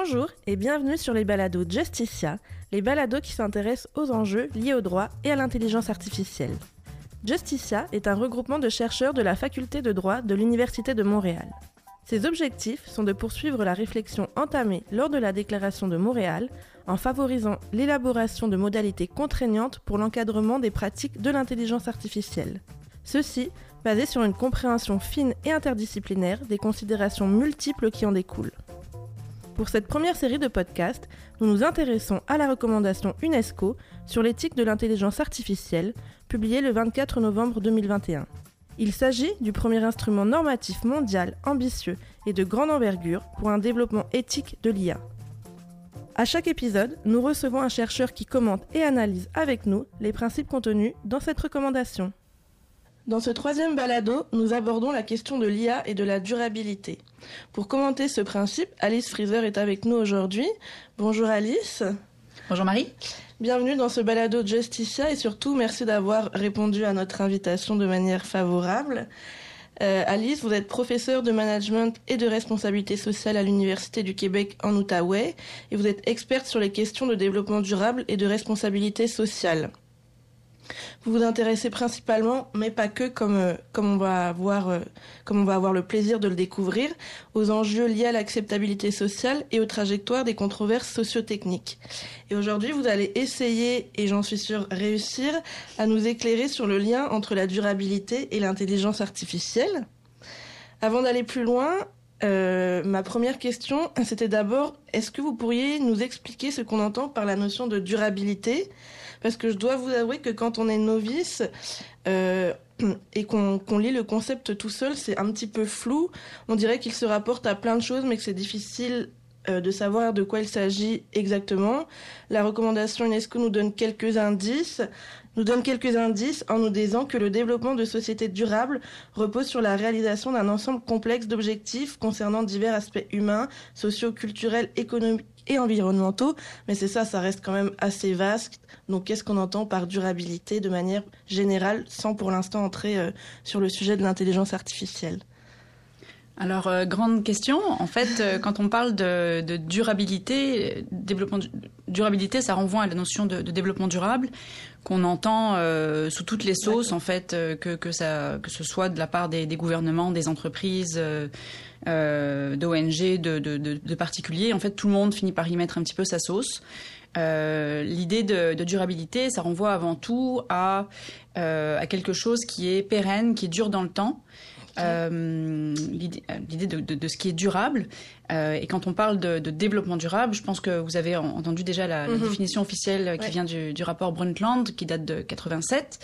Bonjour et bienvenue sur les balados Justicia, les balados qui s'intéressent aux enjeux liés au droit et à l'intelligence artificielle. Justicia est un regroupement de chercheurs de la faculté de droit de l'Université de Montréal. Ses objectifs sont de poursuivre la réflexion entamée lors de la Déclaration de Montréal en favorisant l'élaboration de modalités contraignantes pour l'encadrement des pratiques de l'intelligence artificielle. Ceci basé sur une compréhension fine et interdisciplinaire des considérations multiples qui en découlent. Pour cette première série de podcasts, nous nous intéressons à la recommandation UNESCO sur l'éthique de l'intelligence artificielle, publiée le 24 novembre 2021. Il s'agit du premier instrument normatif mondial ambitieux et de grande envergure pour un développement éthique de l'IA. À chaque épisode, nous recevons un chercheur qui commente et analyse avec nous les principes contenus dans cette recommandation. Dans ce troisième balado, nous abordons la question de l'IA et de la durabilité. Pour commenter ce principe, Alice Freezer est avec nous aujourd'hui. Bonjour Alice. Bonjour Marie. Bienvenue dans ce balado Justicia et surtout merci d'avoir répondu à notre invitation de manière favorable. Euh, Alice, vous êtes professeure de management et de responsabilité sociale à l'Université du Québec en Outaouais et vous êtes experte sur les questions de développement durable et de responsabilité sociale. Vous vous intéressez principalement, mais pas que, comme, euh, comme, on va avoir, euh, comme on va avoir le plaisir de le découvrir, aux enjeux liés à l'acceptabilité sociale et aux trajectoires des controverses sociotechniques. Et aujourd'hui, vous allez essayer, et j'en suis sûre réussir, à nous éclairer sur le lien entre la durabilité et l'intelligence artificielle. Avant d'aller plus loin, euh, ma première question, c'était d'abord, est-ce que vous pourriez nous expliquer ce qu'on entend par la notion de durabilité? Parce que je dois vous avouer que quand on est novice euh, et qu'on lit le concept tout seul, c'est un petit peu flou. On dirait qu'il se rapporte à plein de choses, mais que c'est difficile euh, de savoir de quoi il s'agit exactement. La recommandation UNESCO nous donne quelques indices, nous donne quelques indices en nous disant que le développement de sociétés durables repose sur la réalisation d'un ensemble complexe d'objectifs concernant divers aspects humains, sociaux, culturels, économiques et environnementaux, mais c'est ça, ça reste quand même assez vaste. Donc qu'est-ce qu'on entend par durabilité de manière générale, sans pour l'instant entrer euh, sur le sujet de l'intelligence artificielle? Alors, euh, grande question. En fait, euh, quand on parle de, durabilité, développement durabilité, ça renvoie à la notion de, développement durable qu'on entend euh, sous toutes les sauces, en fait, que, que, ça, que ce soit de la part des, gouvernements, des entreprises, d'ONG, de, particuliers. En fait, tout le monde finit par y mettre un petit peu sa sauce. L'idée de, durabilité, ça renvoie avant tout à, à quelque chose qui est pérenne, qui est dur dans le temps. Euh, l'idée de, de, de, ce qui est durable. Euh, et quand on parle de, de, développement durable, je pense que vous avez entendu déjà la, la mhm. définition officielle qui vient du, du, rapport Brundtland, qui date de 87,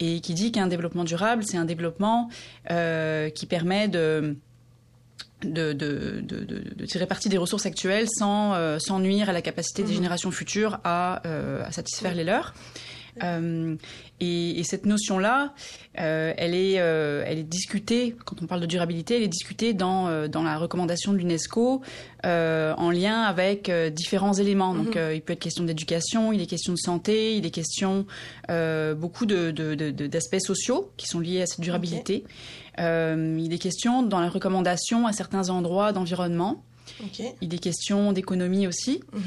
et qui dit qu'un développement durable, c'est un développement euh, qui permet de de, de, de, de, tirer parti des ressources actuelles sans, euh, sans nuire à la capacité des mhm. générations futures à, euh, à satisfaire les leurs. Euh, et, et, cette notion-là, euh, elle, est, euh, elle est discutée, quand on parle de durabilité, elle est discutée dans, dans la recommandation de l'UNESCO en lien avec différents éléments. Donc, mm-hmm. il peut être question d'éducation, il est question de santé, il est question beaucoup de, de, de, d'aspects sociaux qui sont liés à cette durabilité. Okay. il est question dans la recommandation à certains endroits d'environnement. Okay. Il est question d'économie aussi. -hmm.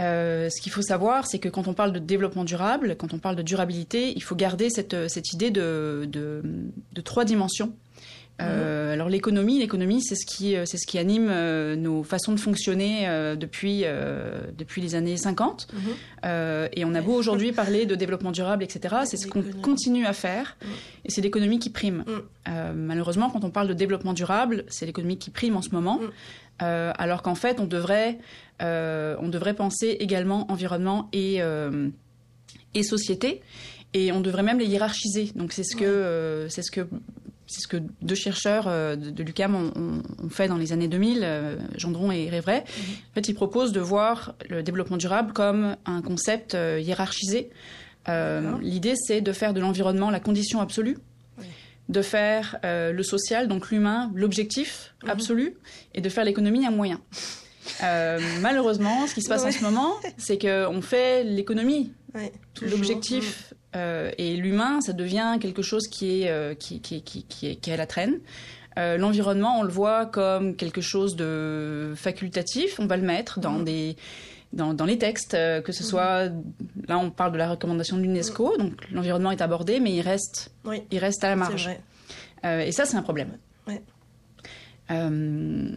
euh, ce qu'il faut savoir, c'est que quand on parle de développement durable, quand on parle de durabilité, il faut garder cette, cette idée de, de, de trois dimensions. Euh, mmh. Alors l'économie, l'économie, c'est ce qui, c'est ce qui anime euh, nos façons de fonctionner euh, depuis euh, depuis les années 50. Mmh. et on a beau aujourd'hui parler de développement durable, etc. C'est ce qu'on continue à faire, mmh. et c'est l'économie qui prime. malheureusement, quand on parle de développement durable, c'est l'économie qui prime en ce moment. Euh, alors qu'en fait, on devrait, euh, on devrait penser également environnement et, euh, et société, et on devrait même les hiérarchiser. Donc c'est ce que, euh, c'est ce que c'est ce que deux chercheurs euh, de, de l'UCAM ont, ont, fait dans les années 2000, euh, Gendron et Révray. Mm -hmm. En fait, ils proposent de voir le développement durable comme un concept hiérarchisé. L'idée, c'est de faire de l'environnement la condition absolue de faire euh, le social, donc l'humain, l'objectif mmh. absolu, et de faire l'économie un moyen. Euh, malheureusement, ce qui se passe ouais. en ce moment, c'est qu'on fait l'économie L'objectif et l'humain, ça devient quelque chose qui est, qui, qui, qui, qui, est, qui est à la traîne. L'environnement, on le voit comme quelque chose de facultatif. On va le mettre dans mm. des dans, les textes, euh, que ce mm. soit là on parle de la recommandation de l'UNESCO, mm. donc l'environnement est abordé, mais il reste, il reste à la marge. Euh, et ça c'est un problème. Euh,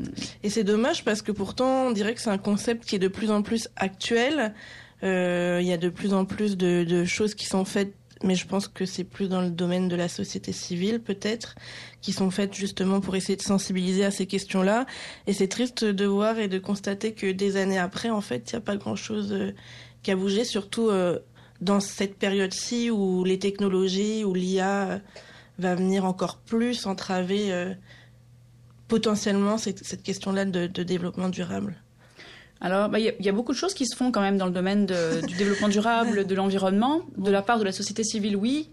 et c'est dommage parce que pourtant on dirait que c'est un concept qui est de plus en plus actuel. Il y a de plus en plus de, choses qui sont faites mais je pense que c'est plus dans le domaine de la société civile peut-être, qui sont faites justement pour essayer de sensibiliser à ces questions-là. Et c'est triste de voir et de constater que des années après, en fait, il n'y a pas grand-chose euh, qui a bougé, surtout euh, dans cette période-ci où les technologies, où l'IA euh, va venir encore plus entraver potentiellement cette, question-là de développement durable. Alors, bah, il y, a beaucoup de choses qui se font quand même dans le domaine du développement durable, de l'environnement, de la part de la société civile, oui,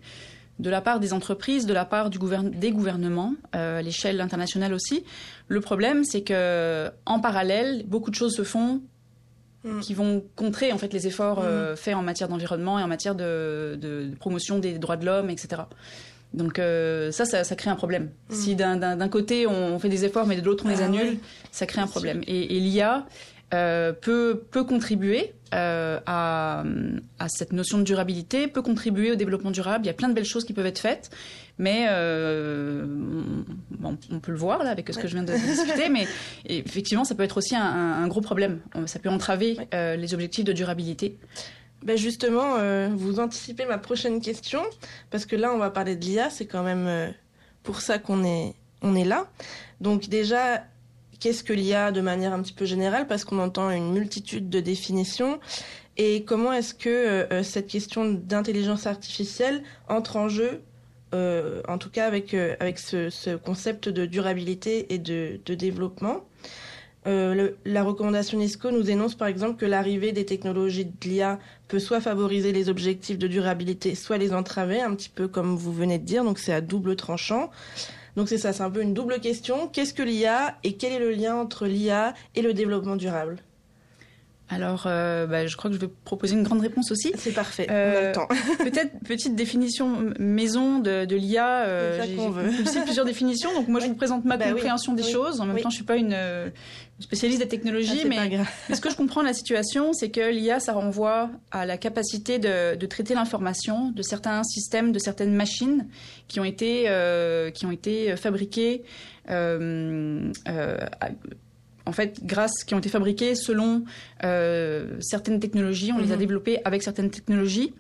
de la part des entreprises, de la part du des gouvernements, euh, à l'échelle internationale aussi. Le problème, c'est que en parallèle, beaucoup de choses se font mm. qui vont contrer en fait les efforts euh, mm. faits en matière d'environnement et en matière de, promotion des droits de l'homme, etc. Donc euh, ça, ça, crée un problème. Mm. Si d'un côté on fait des efforts mais de l'autre on les ah annule, ça crée un problème. Et, et l'IA euh, peut, peut contribuer euh, à, à, cette notion de durabilité, peut contribuer au développement durable. Il y a plein de belles choses qui peuvent être faites, mais euh, on peut le voir là avec ce que je viens de discuter, mais effectivement, ça peut être aussi un, un gros problème. Ça peut entraver les objectifs de durabilité. Ben justement, vous anticipez ma prochaine question, parce que là, on va parler de l'IA, c'est quand même pour ça qu'on est, on est là. Donc déjà, qu'est-ce que l'IA de manière un petit peu générale, parce qu'on entend une multitude de définitions, et comment est-ce que euh, cette question d'intelligence artificielle entre en jeu, euh, en tout cas avec, euh, ce, concept de durabilité et de, développement. la recommandation UNESCO nous énonce par exemple que l'arrivée des technologies de l'IA peut soit favoriser les objectifs de durabilité, soit les entraver, un petit peu comme vous venez de dire, donc c'est à double tranchant. Donc c'est ça, c'est un peu une double question. Qu'est-ce que l'IA et quel est le lien entre l'IA et le développement durable? Alors, euh, bah, je crois que je vais proposer une grande réponse aussi. C'est parfait, on a le euh, temps. Peut-être petite définition maison de, de l'IA. Euh, J'ai aussi plusieurs définitions, donc moi je vous présente ma bah compréhension des choses. En même temps, je suis pas une spécialiste des technologies, ah, mais, mais, ce que je comprends de la situation, c'est que l'IA, ça renvoie à la capacité de, de traiter l'information de certains systèmes, de certaines machines qui ont été, qui ont été fabriquées euh, euh, en fait, grâce, qui ont été fabriquées selon euh, certaines technologies. On les a mhm. développées avec certaines technologies.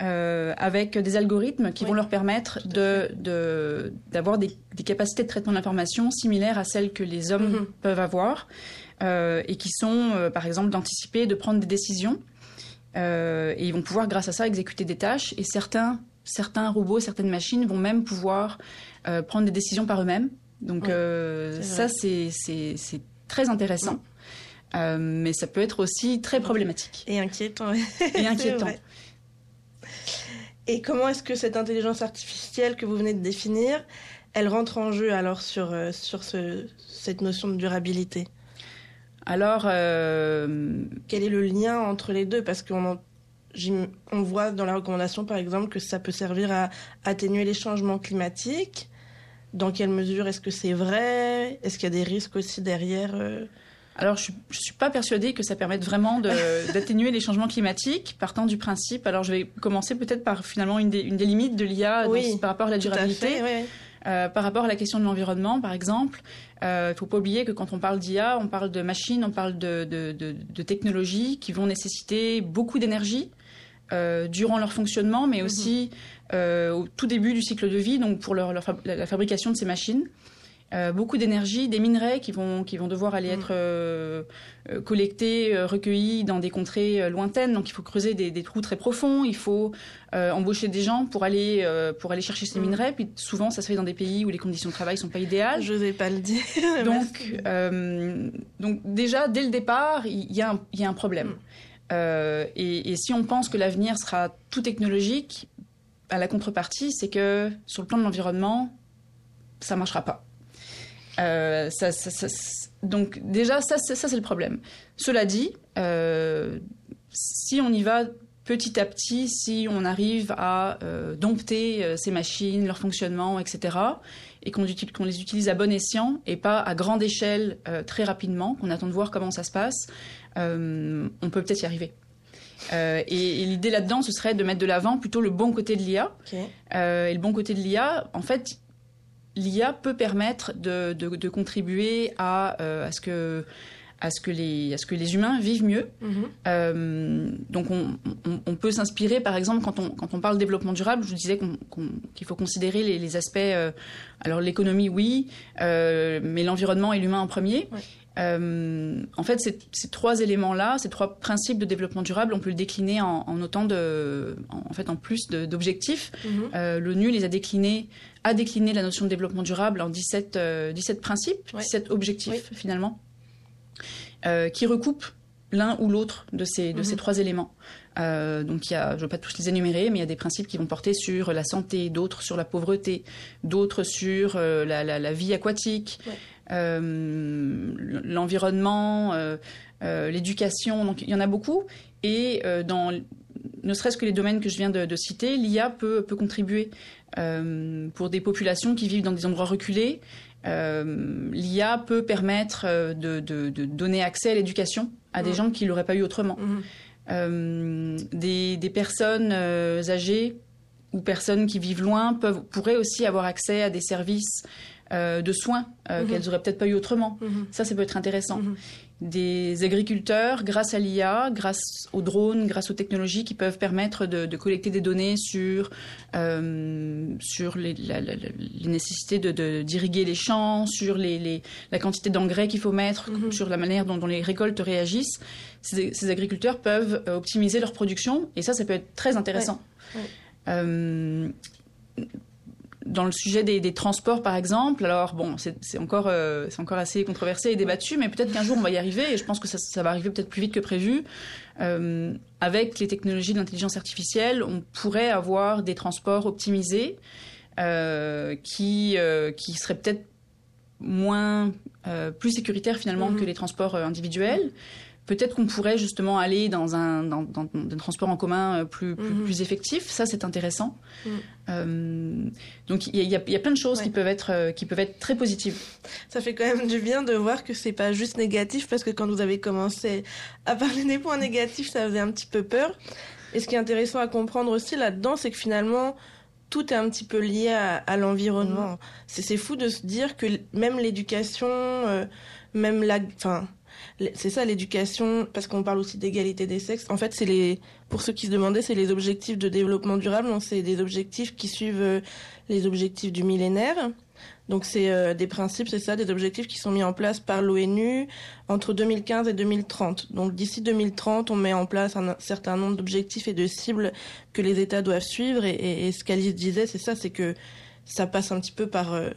Euh, avec des algorithmes qui vont leur permettre de, d'avoir des, capacités de traitement d'information similaires à celles que les hommes mhm. peuvent avoir euh, et qui sont, par exemple, d'anticiper, de prendre des décisions. et ils vont pouvoir, grâce à ça, exécuter des tâches. Et certains, certains robots, certaines machines vont même pouvoir prendre des décisions par eux-mêmes. Donc ça, c'est, c'est, c'est très intéressant. Euh, mais ça peut être aussi très problématique. Et inquiétant. Et inquiétant. Et comment est-ce que cette intelligence artificielle que vous venez de définir, elle rentre en jeu alors sur, euh, sur ce, cette notion de durabilité? Alors, euh, quel est le lien entre les deux? Parce qu'on on voit dans la recommandation, par exemple, que ça peut servir à atténuer les changements climatiques, dans quelle mesure est-ce que c'est vrai? Est-ce qu'il y a des risques aussi derrière euh? alors, je ne suis pas persuadée que ça permette vraiment d'atténuer les changements climatiques, partant du principe. Alors, je vais commencer peut-être par finalement une des, une des limites de l'IA par rapport à la durabilité. Euh, par rapport à la question de l'environnement, par exemple, il euh, ne faut pas oublier que quand on parle d'IA, on parle de machines, on parle de, de, de, de technologies qui vont nécessiter beaucoup d'énergie euh, durant leur fonctionnement, mais mhm. aussi au tout début du cycle de vie, donc pour leur, la fabrication de ces machines. Euh, beaucoup d'énergie, des minerais qui vont, qui vont devoir aller mhm. être collectés, recueillis dans des contrées lointaines. Donc il faut creuser des, trous très profonds, il faut embaucher des gens pour aller, pour aller chercher ces mhm. minerais. Puis souvent, ça se fait dans des pays où les conditions de travail sont pas idéales. Je n'osais pas le dire. donc, donc déjà, dès le départ, il y, a un problème. Euh, et, si on pense que l'avenir sera tout technologique, à la contrepartie, c'est que sur le plan de l'environnement, ça marchera pas. Euh, donc déjà, ça, c'est le problème. Cela dit, euh, si on y va petit à petit, si on arrive à dompter ces machines, leur fonctionnement, etc., et qu'on les utilise à bon escient et pas à grande échelle très rapidement, qu'on attend de voir comment ça se passe, on peut peut-être y arriver. Euh, et, l'idée là-dedans, ce serait de mettre de l'avant plutôt le bon côté de l'IA. Euh, et le bon côté de l'IA, en fait, l'IA peut permettre de, de, contribuer à, euh, à, ce que, à, ce que les, à ce que les humains vivent mieux. Mhm. donc on, on, peut s'inspirer, par exemple, quand on, quand on parle développement durable, je vous disais qu'il faut considérer les, les aspects, alors l'économie, oui, mais l'environnement et l'humain en premier. Euh, en fait, ces, trois éléments-là, ces trois principes de développement durable, on peut le décliner en, autant de, en, fait, en plus d'objectifs. Mhm. Euh, L'ONU les a déclinés, a décliné la notion de développement durable en 17, 17 euh, principes, 17 objectifs finalement, qui recoupent l'un ou l'autre de ces, de ces mhm. trois éléments. donc, il y a, je ne vais pas tous les énumérer, mais il y a des principes qui vont porter sur la santé, d'autres sur la pauvreté, d'autres sur la, vie aquatique, euh, l'environnement, euh, euh, l'éducation. Donc il y en a beaucoup. Et dans ne serait-ce que les domaines que je viens de, citer, l'IA peut, peut contribuer pour des populations qui vivent dans des endroits reculés. L'IA peut permettre de, donner accès à l'éducation à des mmh. gens qui ne l'auraient pas eu autrement. Mmh. des, des, personnes âgées ou personnes qui vivent loin peuvent, pourraient aussi avoir accès à des services euh, de soins euh, mhm. qu'elles n'auraient peut-être pas eu autrement. Mhm. Ça, ça peut être intéressant. Mhm. Des agriculteurs, grâce à l'IA, grâce aux drones, grâce aux technologies qui peuvent permettre de, collecter des données sur, euh, sur les, nécessités d'irriguer les champs, sur les, la quantité d'engrais qu'il faut mettre, sur la manière dont, les récoltes réagissent. Ces, agriculteurs peuvent optimiser leur production et ça, ça peut être très intéressant dans le sujet des, transports, par exemple, alors bon, c'est encore, euh, c'est encore assez controversé et débattu, mais peut-être qu'un jour on va y arriver, et je pense que ça, va arriver peut-être plus vite que prévu. Euh, avec les technologies de l'intelligence artificielle, on pourrait avoir des transports optimisés euh, qui, qui seraient peut-être moins, plus sécuritaires finalement mm-hmm. que les transports individuels. Peut-être qu'on pourrait justement aller dans un, dans, transport en commun euh, plus, mhm. plus, effectif. Ça, c'est intéressant. Mhm. Euh, donc, il y, a, plein de choses qui, peuvent être, euh, qui peuvent être très positives. Ça fait quand même du bien de voir que c'est pas juste négatif, parce que quand vous avez commencé à parler des points négatifs, ça faisait un petit peu peur. Et ce qui est intéressant à comprendre aussi là-dedans, c'est que finalement, tout est un petit peu lié à, l'environnement. Mhm. C'est fou de se dire que même l'éducation, même la... Enfin, c'est ça l'éducation, parce qu'on parle aussi d'égalité des sexes. En fait, c'est les, pour ceux qui se demandaient, c'est les objectifs de développement durable. C'est des objectifs qui suivent euh, les objectifs du millénaire. Donc c'est euh, des principes, c'est ça, des objectifs qui sont mis en place par l'ONU entre 2015 et 2030. Donc d'ici 2030, on met en place un, certain nombre d'objectifs et de cibles que les États doivent suivre. Et, ce qu'Alice disait, c'est ça, c'est que ça passe un petit peu par euh,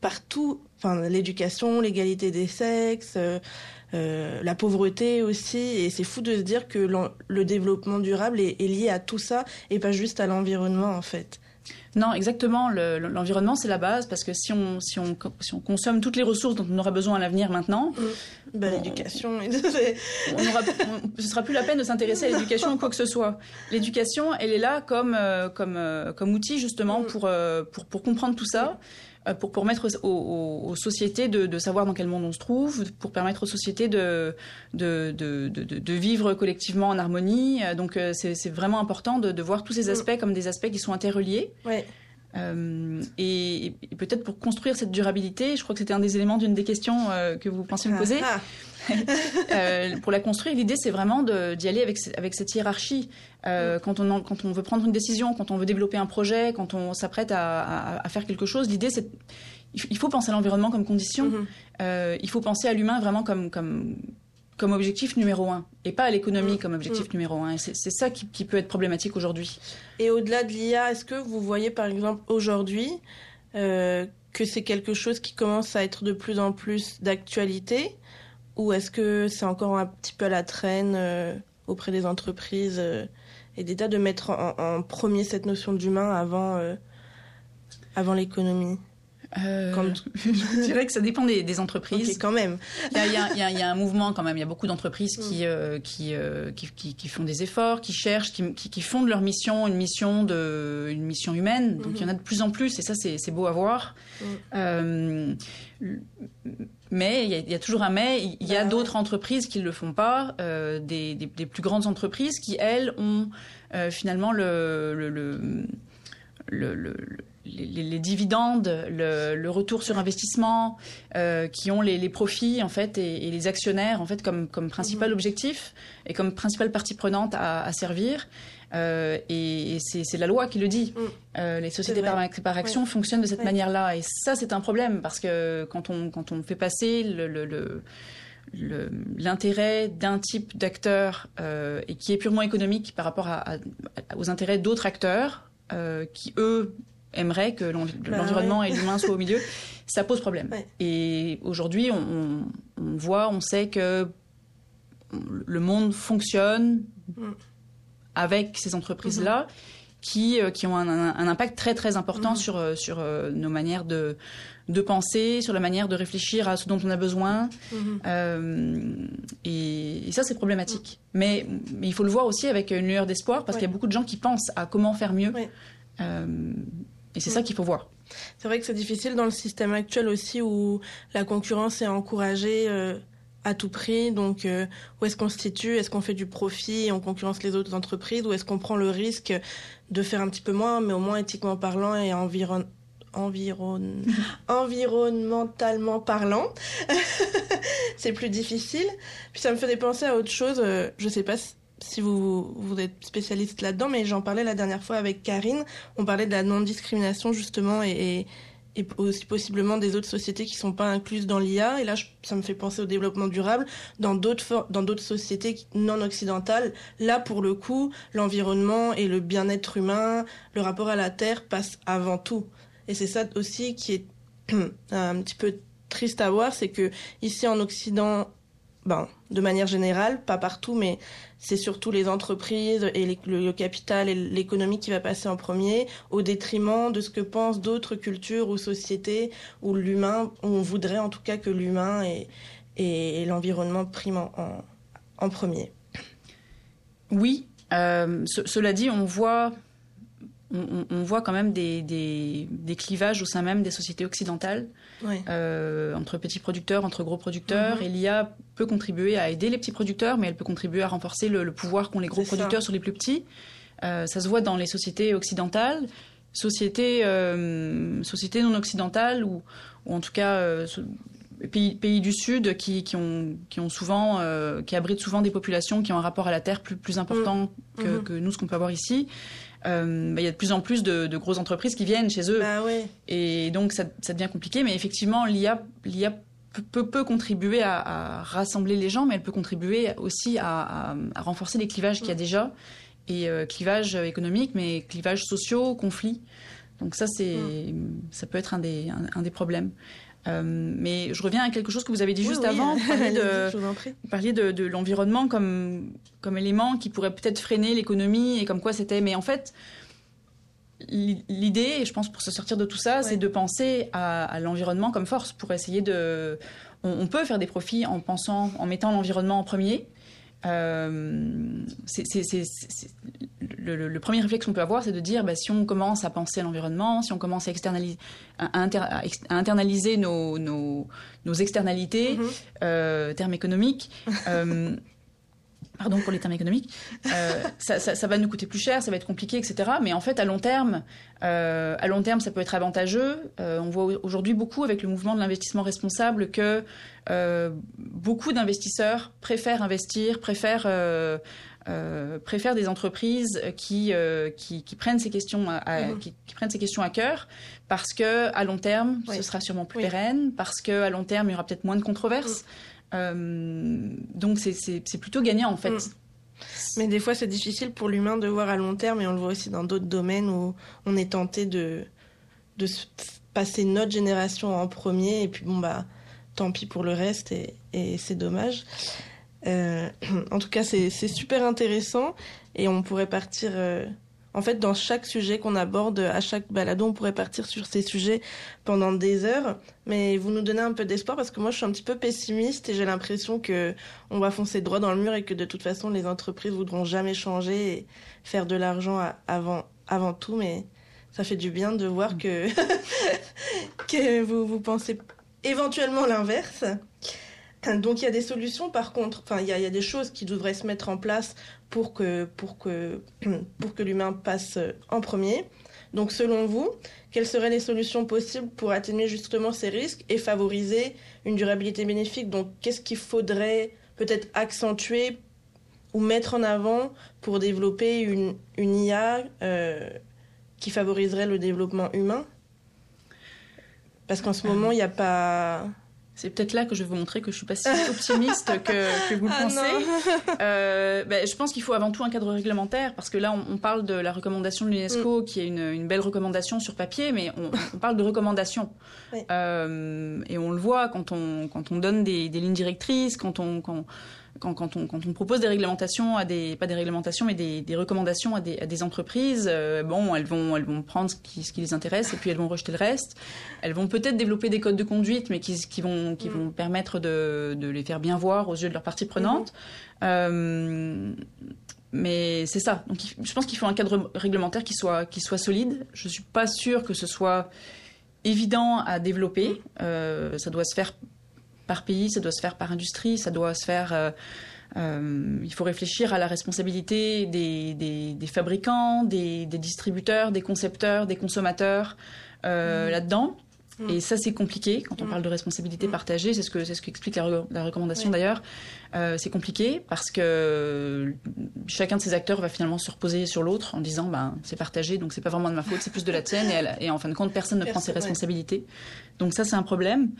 partout. Enfin, l'éducation, l'égalité des sexes, euh, la pauvreté aussi. Et c'est fou de se dire que le développement durable est, lié à tout ça et pas juste à l'environnement en fait. Non, exactement. L'environnement, c'est la base parce que si on, si, on, si on consomme toutes les ressources dont on aura besoin à l'avenir maintenant. Mmh. Bah, l'éducation. ce sera plus la peine de s'intéresser à l'éducation ou quoi que ce soit. L'éducation, elle est là comme, euh, comme, euh, comme outil justement mmh. pour, pour, pour comprendre tout ça. Euh, pour permettre aux, sociétés de, savoir dans quel monde on se trouve, pour permettre aux sociétés de, de, de vivre collectivement en harmonie. Euh, donc euh, c'est vraiment important de, voir tous ces mm. aspects comme des aspects qui sont interreliés. et, peut-être pour construire cette durabilité, je crois que c'était un des éléments d'une des questions que vous pensez me poser. Euh, pour la construire, l'idée, c'est vraiment d'y aller avec, avec cette hiérarchie. Euh, quand, on quand on veut prendre une décision, quand on veut développer un projet, quand on s'apprête à, à, faire quelque chose, l'idée, c'est il faut penser à l'environnement comme condition. Mm-hmm. Euh, il faut penser à l'humain vraiment comme, comme, comme objectif numéro un et pas à l'économie mm. comme objectif mm. numéro un. C'est ça qui, qui, peut être problématique aujourd'hui. Et au-delà de l'IA, est-ce que vous voyez par exemple aujourd'hui que c'est quelque chose qui commence à être de plus en plus d'actualité? Ou est-ce que c'est encore un petit peu à la traîne euh, auprès des entreprises euh, et d'État de mettre en, premier cette notion d'humain avant, euh, avant l'économie? Euh, je dirais que ça dépend des, entreprises. quand même. Il y, a, un mouvement quand même. Il y a beaucoup d'entreprises qui, mm. euh, qui, qui, qui, font des efforts, qui cherchent, qui, qui, font de leur mission une mission, de, une mission humaine. Donc il y en a de plus en plus et ça, c'est beau à voir. Mm. Mais il y, a, toujours un mais. Il y a bah d'autres entreprises qui ne le font pas, des, des, plus grandes entreprises qui, elles, ont finalement le, le, le, le les, dividendes, le, retour sur investissement, euh, qui ont les, profits en fait et, les actionnaires en fait comme, comme principal mhm. objectif et comme principale partie prenante à, servir. Euh, et, c'est la loi qui le dit. Mm. Euh, les sociétés par, action fonctionnent de cette manière-là. Et ça, c'est un problème parce que quand on, quand on fait passer le, l'intérêt d'un type d'acteur et qui est purement économique par rapport aux intérêts d'autres acteurs qui, eux, aimerait que bah l'environnement et l'humain soient au milieu, ça pose problème. Et aujourd'hui, on, voit, on sait que le monde fonctionne mm. Avec ces entreprises-là. Mm-hmm. Qui, euh, qui ont un, impact très très important mm-hmm. sur, euh, sur euh, nos manières de, de penser, sur la manière de réfléchir à ce dont on a besoin. Mm-hmm. et, ça, c'est problématique. Mais, mais, il faut le voir aussi avec une lueur d'espoir, parce qu'il y a beaucoup de gens qui pensent à comment faire mieux. Et c'est ça qu'il faut voir. C'est vrai que c'est difficile dans le système actuel aussi où la concurrence est encouragée euh, à tout prix. Donc, euh, où est-ce qu'on se situe? Est-ce qu'on fait du profit et on concurrence les autres entreprises? Ou est-ce qu'on prend le risque de faire un petit peu moins, mais au moins éthiquement parlant et environ environ environnementalement parlant, c'est plus difficile. Puis ça me fait penser à autre chose. Euh, je sais pas si vous, vous êtes spécialiste là-dedans, mais j'en parlais la dernière fois avec Karine. On parlait de la non-discrimination justement et, et, aussi possiblement des autres sociétés qui ne sont pas incluses dans l'IA. Et là, ça me fait penser au développement durable dans d'autres dans d'autres sociétés non occidentales. Là, pour le coup, l'environnement et le bien-être humain, le rapport à la terre passe avant tout. Et c'est ça aussi qui est un petit peu triste à voir, c'est que ici en Occident, ben, de manière générale, pas partout, mais c'est surtout les entreprises et le, capital et l'économie qui va passer en premier, au détriment de ce que pensent d'autres cultures ou sociétés où l'humain, on voudrait en tout cas que l'humain et, l'environnement priment en, premier. Oui, euh, cela dit, on voit on, voit quand même des, des, clivages au sein même des sociétés occidentales, euh, entre petits producteurs, entre gros producteurs. Et mhm. l'IA peut contribuer à aider les petits producteurs, mais elle peut contribuer à renforcer le, pouvoir qu'ont les gros producteurs sur les plus petits. Euh, ça se voit dans les sociétés occidentales, sociétés, euh, sociétés non occidentales, ou, en tout cas pays, pays, du Sud qui, qui, ont, qui ont souvent, qui abritent souvent des populations qui ont un rapport à la terre plus, plus important mm. que, mhm. que, nous, ce qu'on peut avoir ici. Euh, bah, il y a de plus en plus de, grosses entreprises qui viennent chez eux. Bah Et donc, ça, devient compliqué. Mais effectivement, l'IA, peut, peut, contribuer à, rassembler les gens, mais elle peut contribuer aussi à, renforcer les clivages qu'il y a déjà. Et euh, clivages économiques, mais clivages sociaux, conflits. Donc ça, c'est, ça peut être un des, un des problèmes. Euh, mais je reviens à quelque chose que vous avez dit juste avant. Vous parliez de, de, l'environnement comme, comme élément qui pourrait peut-être freiner l'économie et comme quoi c'était. Mais en fait, l'idée, je pense pour se sortir de tout ça, c'est de penser à, l'environnement comme force pour essayer de. on, peut faire des profits en pensant, en mettant l'environnement en premier. Euh, c'est, le, premier réflexe qu'on peut avoir, c'est de dire, bah, si on commence à penser à l'environnement, si on commence à, externaliser, à, internaliser nos, nos, nos externalités, mm-hmm. euh, termes économiques, euh, pardon pour les termes économiques, euh, ça, ça, va nous coûter plus cher, ça va être compliqué, etc. Mais en fait, à long terme, euh, à long terme, ça peut être avantageux. Euh, on voit aujourd'hui beaucoup avec le mouvement de l'investissement responsable que beaucoup d'investisseurs préfèrent investir, préfèrent préfèrent des entreprises qui, qui, prennent ces questions à, mmh. qui, prennent ces questions à cœur parce que à long terme ce sera sûrement plus pérenne parce que à long terme il y aura peut-être moins de controverses mmh. Euh, donc c'est plutôt gagnant en fait. Mm. Mais des fois, c'est difficile pour l'humain de voir à long terme, et on le voit aussi dans d'autres domaines où on est tenté de, de passer notre génération en premier, et puis bon, bah, tant pis pour le reste, et, c'est dommage. Euh, en tout cas, c'est super intéressant, et on pourrait partir euh, en fait, dans chaque sujet qu'on aborde, à chaque balado, on pourrait partir sur ces sujets pendant des heures. Mais vous nous donnez un peu d'espoir parce que moi, je suis un petit peu pessimiste et j'ai l'impression que on va foncer droit dans le mur et que de toute façon, les entreprises voudront jamais changer et faire de l'argent avant, avant tout. Mais ça fait du bien de voir que, que vous, vous pensez éventuellement l'inverse. Donc il y a des solutions par contre, enfin il y, a, des choses qui devraient se mettre en place pour que, pour que, pour que l'humain passe en premier. Donc selon vous, quelles seraient les solutions possibles pour atténuer justement ces risques et favoriser une durabilité bénéfique? Donc qu'est-ce qu'il faudrait peut-être accentuer ou mettre en avant pour développer une, une IA euh, qui favoriserait le développement humain? Parce qu'en ce moment, il n'y a pas... C'est peut-être là que je vais vous montrer que je suis pas si optimiste que, que, vous le ah pensez. Euh, ben, je pense qu'il faut avant tout un cadre réglementaire parce que là, on, parle de la recommandation de l'UNESCO, mm. qui est une, une, belle recommandation sur papier, mais on, on parle de recommandation. Euh, et on le voit quand on, quand on donne des, des lignes directrices, quand on, quand, quand, quand, on, quand, on, propose des réglementations à des pas des réglementations mais des, des recommandations à des, à des entreprises euh, bon elles vont elles vont prendre ce qui, ce qui, les intéresse et puis elles vont rejeter le reste elles vont peut-être développer des codes de conduite mais qui, qui vont qui mm. vont permettre de, de, les faire bien voir aux yeux de leurs parties prenantes mm-hmm. euh, mais c'est ça donc je pense qu'il faut un cadre réglementaire qui soit qui soit solide je suis pas sûre que ce soit évident à développer mm. euh, ça doit se faire par pays, ça doit se faire par industrie, ça doit se faire. Euh, euh, il faut réfléchir à la responsabilité des, des, des fabricants, des, des, distributeurs, des concepteurs, des consommateurs euh, mmh. là-dedans. Mm. Et ça, c'est compliqué quand on mm. parle de responsabilité mm. partagée. C'est ce que c'est ce qu'explique la, la, recommandation d'ailleurs. Euh, c'est compliqué parce que chacun de ces acteurs va finalement se reposer sur l'autre en disant ben c'est partagé, donc c'est pas vraiment de ma faute, c'est plus de la tienne. Et, elle, et, en fin de compte, personne ne prend ses responsabilités. Donc ça, c'est un problème.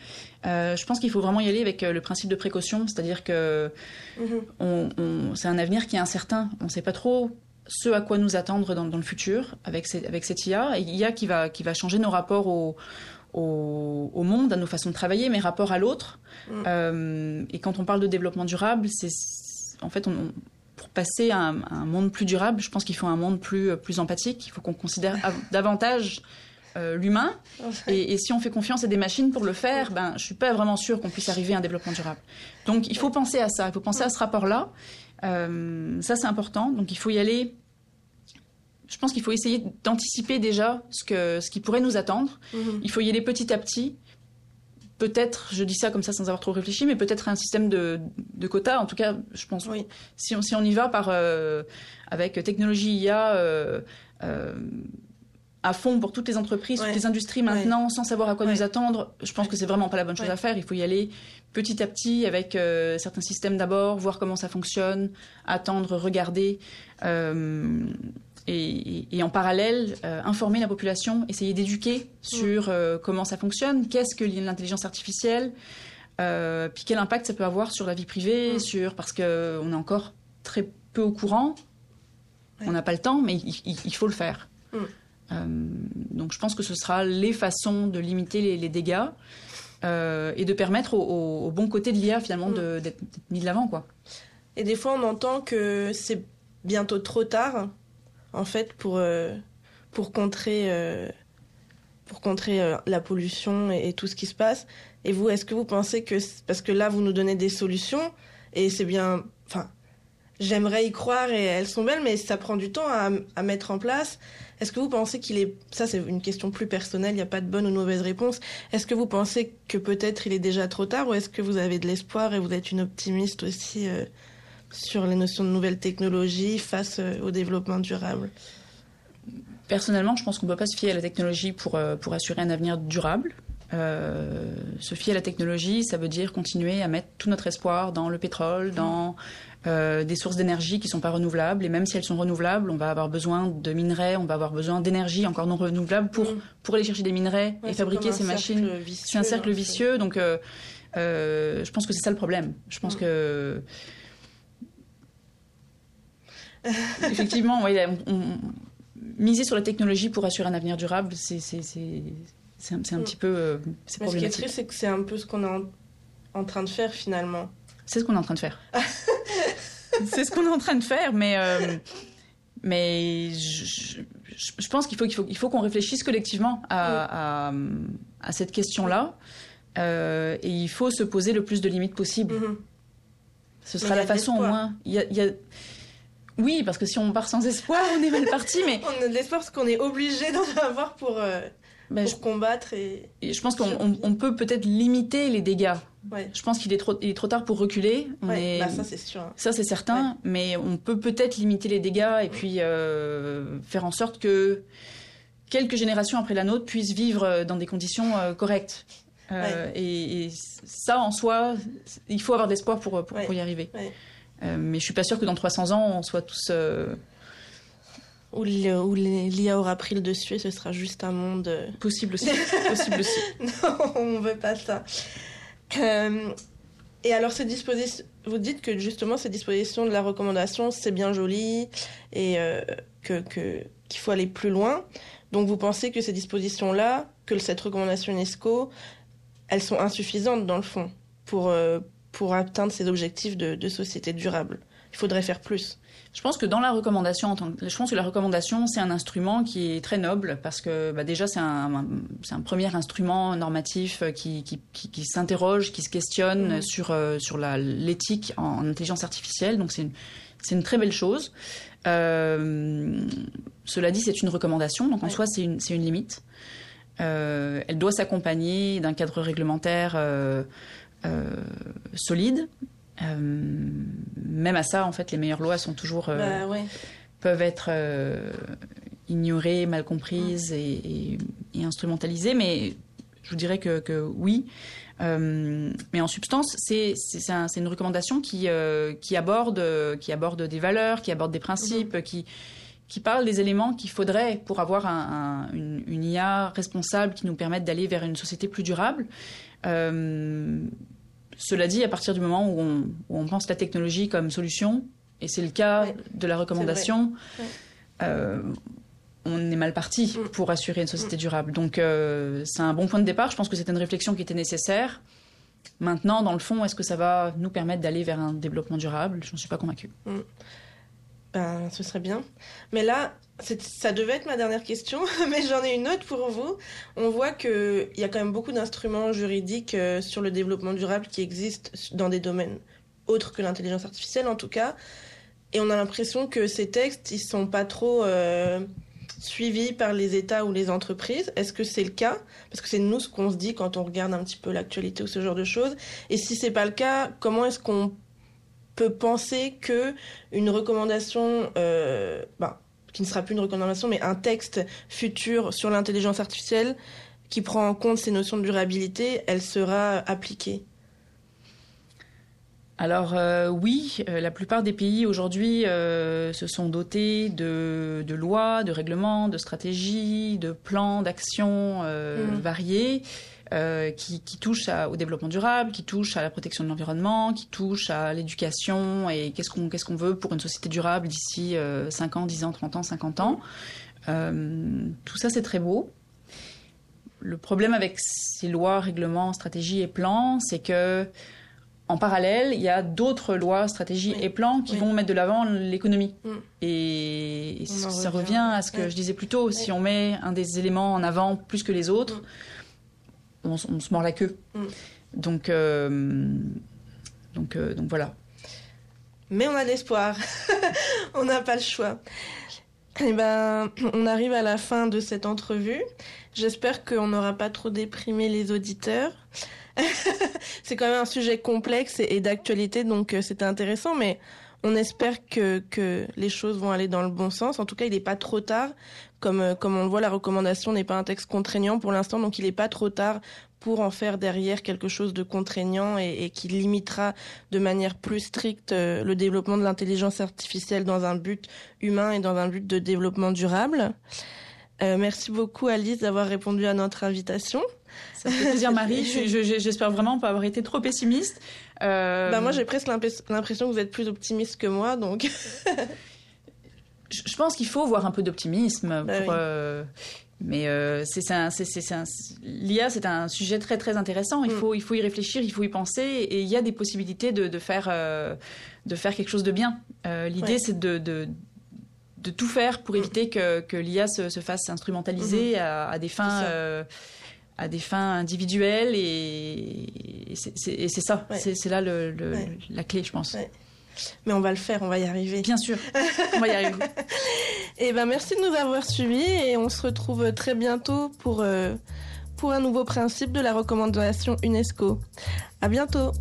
Euh, je pense qu'il faut vraiment y aller avec euh, le principe de précaution, c'est-à-dire que mm-hmm. on, on, c'est un avenir qui est incertain. On ne sait pas trop ce à quoi nous attendre dans, dans le futur avec, ces, avec cette IA. Et IA qui va, qui va changer nos rapports au, au, monde, à nos façons de travailler, mais rapport à l'autre. Mm. Euh, et quand on parle de développement durable, c'est en fait, on, pour passer à un, monde plus durable, je pense qu'il faut un monde plus, plus empathique. Il faut qu'on considère davantage euh, l'humain. Et, et, si on fait confiance à des machines pour le faire, ben, je suis pas vraiment sûre qu'on puisse arriver à un développement durable. Donc, il faut penser à ça. Il faut penser à ce rapport-là. Euh, ça, c'est important. Donc, il faut y aller je pense qu'il faut essayer d'anticiper déjà ce, que, ce qui pourrait nous attendre. Mhm. Il faut y aller petit à petit. Peut-être, je dis ça comme ça sans avoir trop réfléchi, mais peut-être un système de, de quotas. En tout cas, je pense. Oui. Si, on, si on y va par, euh, avec technologie IA euh, euh, à fond pour toutes les entreprises, toutes les industries maintenant, sans savoir à quoi nous attendre, je pense que c'est vraiment pas la bonne chose à faire. Il faut y aller petit à petit avec certains systèmes d'abord, voir comment ça fonctionne, attendre, regarder. Euh, et, en parallèle, euh, informer la population, essayer d'éduquer sur euh, comment ça fonctionne, qu'est-ce que l'intelligence artificielle, euh, puis quel impact ça peut avoir sur la vie privée, mm. sur parce que on est encore très peu au courant, on n'a pas le temps, mais il, faut le faire. Mm. donc je pense que ce sera les façons de limiter les, dégâts et de permettre au, bon côté de l'IA finalement mm. d'être mis de l'avant, quoi. Et des fois, on entend que c'est bientôt trop tard en fait, pour, euh, pour contrer, euh, pour contrer euh, la pollution et, tout ce qui se passe. Et vous, est-ce que vous pensez que... Parce que là, vous nous donnez des solutions, et c'est bien... Enfin, j'aimerais y croire, et elles sont belles, mais ça prend du temps à, mettre en place. Est-ce que vous pensez qu'il est... Ça, c'est une question plus personnelle, il n'y a pas de bonne ou mauvaise réponse. Est-ce que vous pensez que peut-être il est déjà trop tard, ou est-ce que vous avez de l'espoir et vous êtes une optimiste aussi sur les notions de nouvelles technologies face euh, au développement durable Personnellement, je pense qu'on ne peut pas se fier à la technologie pour, euh, pour assurer un avenir durable. Euh, se fier à la technologie, ça veut dire continuer à mettre tout notre espoir dans le pétrole, dans euh, des sources d'énergie qui ne sont pas renouvelables. Et même si elles sont renouvelables, on va avoir besoin de minerais, on va avoir besoin d'énergie encore non renouvelable pour, mm. pour aller chercher des minerais et fabriquer ces machines. C'est un cercle vicieux. Donc, euh, je pense que c'est ça le problème. Je pense mm. que Effectivement, oui, miser sur la technologie pour assurer un avenir durable, c'est un, un, petit peu euh, c'est Ce qui est triste, c'est que c'est un peu ce qu'on est en, train de faire finalement. C'est ce qu'on est en train de faire. c'est ce qu'on est en train de faire, mais euh, Mais je, pense qu'il faut qu'il faut, il faut qu'on réfléchisse collectivement à, à, cette question-là. Euh, et il faut se poser le plus de limites possible. Mm-hmm. Ce sera la façon au moins. Il y a, Oui, parce que si on part sans espoir, on est mal parti. Mais on a de l'espoir parce qu'on est obligé d'en avoir pour, euh, ben, pour combattre et... Je pense qu'on peut peut-être limiter les dégâts. Je pense qu'il est trop, il est trop tard pour reculer. Bah, ça c'est sûr. Ça c'est certain, mais on peut peut-être limiter les dégâts et puis euh, faire en sorte que quelques générations après la nôtre puissent vivre dans des conditions correctes. Euh, et, ça, en soi, il faut avoir de l'espoir pour, pour, y arriver. Euh, mais je suis pas sûre que dans 300 ans, on soit tous... Euh, où l'IA aura pris le dessus et ce sera juste un monde... Possible aussi. Possible aussi. non, on veut pas ça. et alors, ces dispositions... Vous dites que justement, ces dispositions de la recommandation, c'est bien joli et que qu'il faut aller plus loin. Donc, vous pensez que ces dispositions-là, que cette recommandation UNESCO, elles sont insuffisantes dans le fond pour, euh, pour atteindre ces objectifs de, société durable. Il faudrait faire plus. Je pense que dans la recommandation, je pense que la recommandation, c'est un instrument qui est très noble parce que bah, déjà, c'est un, un, premier instrument normatif qui, qui, qui, s'interroge, qui se questionne mmh. sur, euh, sur l'éthique en, intelligence artificielle. Donc, c'est une, une, très belle chose. Euh, cela dit, c'est une recommandation, donc en soi, c'est une, une limite. Euh, elle doit s'accompagner d'un cadre réglementaire euh, euh, solide. même à ça, en fait, les meilleures lois sont toujours bah, peuvent être ignorées, mal comprises et, instrumentalisées. Mais je vous dirais que, oui. mais en substance, c'est une recommandation qui, qui, aborde, qui aborde des valeurs, qui aborde des principes, mm-hmm. qui, qui parle des éléments qu'il faudrait pour avoir une, IA responsable qui nous permette d'aller vers une société plus durable. Euh, cela dit, à partir du moment où on, pense la technologie comme solution, et c'est le cas de la recommandation, euh, on est mal parti mm. pour assurer une société mm. durable. Donc euh, c'est un bon point de départ. Je pense que c'était une réflexion qui était nécessaire. Maintenant, dans le fond, est-ce que ça va nous permettre d'aller vers un développement durable? Je n'en suis pas convaincue. Mm. Ben, ce serait bien. Mais là, ça devait être ma dernière question, mais j'en ai une autre pour vous. On voit qu'il y a quand même beaucoup d'instruments juridiques euh, sur le développement durable qui existent dans des domaines autres que l'intelligence artificielle, en tout cas. Et on a l'impression que ces textes, ils sont pas trop euh, suivis par les États ou les entreprises. Est-ce que c'est le cas? Parce que c'est nous ce qu'on se dit quand on regarde un petit peu l'actualité ou ce genre de choses. Et si c'est pas le cas, comment est-ce qu'on peut penser que une recommandation, euh, bah, qui ne sera plus une recommandation, mais un texte futur sur l'intelligence artificielle qui prend en compte ces notions de durabilité, elle sera appliquée alors euh, oui, euh, la plupart des pays aujourd'hui se sont dotés de, lois, de règlements, de stratégies, de plans d'action mmh. variés. Euh, qui, qui touche au développement durable, qui touche à la protection de l'environnement, qui touche à l'éducation et qu'est-ce qu'on qu'est-ce qu'on veut pour une société durable d'ici 5 euh, ans, 10 ans, 30 ans, 50 ans. Euh, tout ça, c'est très beau. Le problème avec ces lois, règlements, stratégies et plans, c'est que en parallèle, il y a d'autres lois, stratégies et plans qui vont mettre de l'avant l'économie. Mm. Et, ça revient. à ce que je disais plus tôt. Si on met un des éléments en avant plus que les autres, mm on, se mord la queue. Mm. Donc, euh, donc, euh, donc voilà. Mais on a l'espoir. on n'a pas le choix. Eh ben, on arrive à la fin de cette entrevue. J'espère qu'on n'aura pas trop déprimé les auditeurs. c'est quand même un sujet complexe et, d'actualité, donc euh, c'était intéressant, mais on espère que, que, les choses vont aller dans le bon sens. En tout cas, il n'est pas trop tard. Comme, euh, comme on le voit, la recommandation n'est pas un texte contraignant pour l'instant, donc il n'est pas trop tard pour en faire derrière quelque chose de contraignant et, qui limitera de manière plus stricte euh, le développement de l'intelligence artificielle dans un but humain et dans un but de développement durable. Euh, merci beaucoup Alice d'avoir répondu à notre invitation. Ça fait plaisir Marie, j'espère vraiment pas avoir été trop pessimiste. Bah moi j'ai presque l'impression que vous êtes plus optimiste que moi, donc... je pense qu'il faut voir un peu d'optimisme. Bah euh, mais euh, l'IA, c'est un sujet très très intéressant. Il, mm. faut, il faut y réfléchir, il faut y penser, et il y a des possibilités de, de faire, euh, de faire quelque chose de bien. L'idée, c'est de, de, de tout faire pour éviter que, que l'IA se, se, fasse instrumentaliser mm-hmm. à, à, des fins à des fins individuelles et, c'est ça, c'est là le, la clé, je pense. Mais on va le faire, on va y arriver. Bien sûr, on va y arriver. et eh ben merci de nous avoir suivis et on se retrouve très bientôt pour, euh, pour un nouveau principe de la recommandation UNESCO. À bientôt.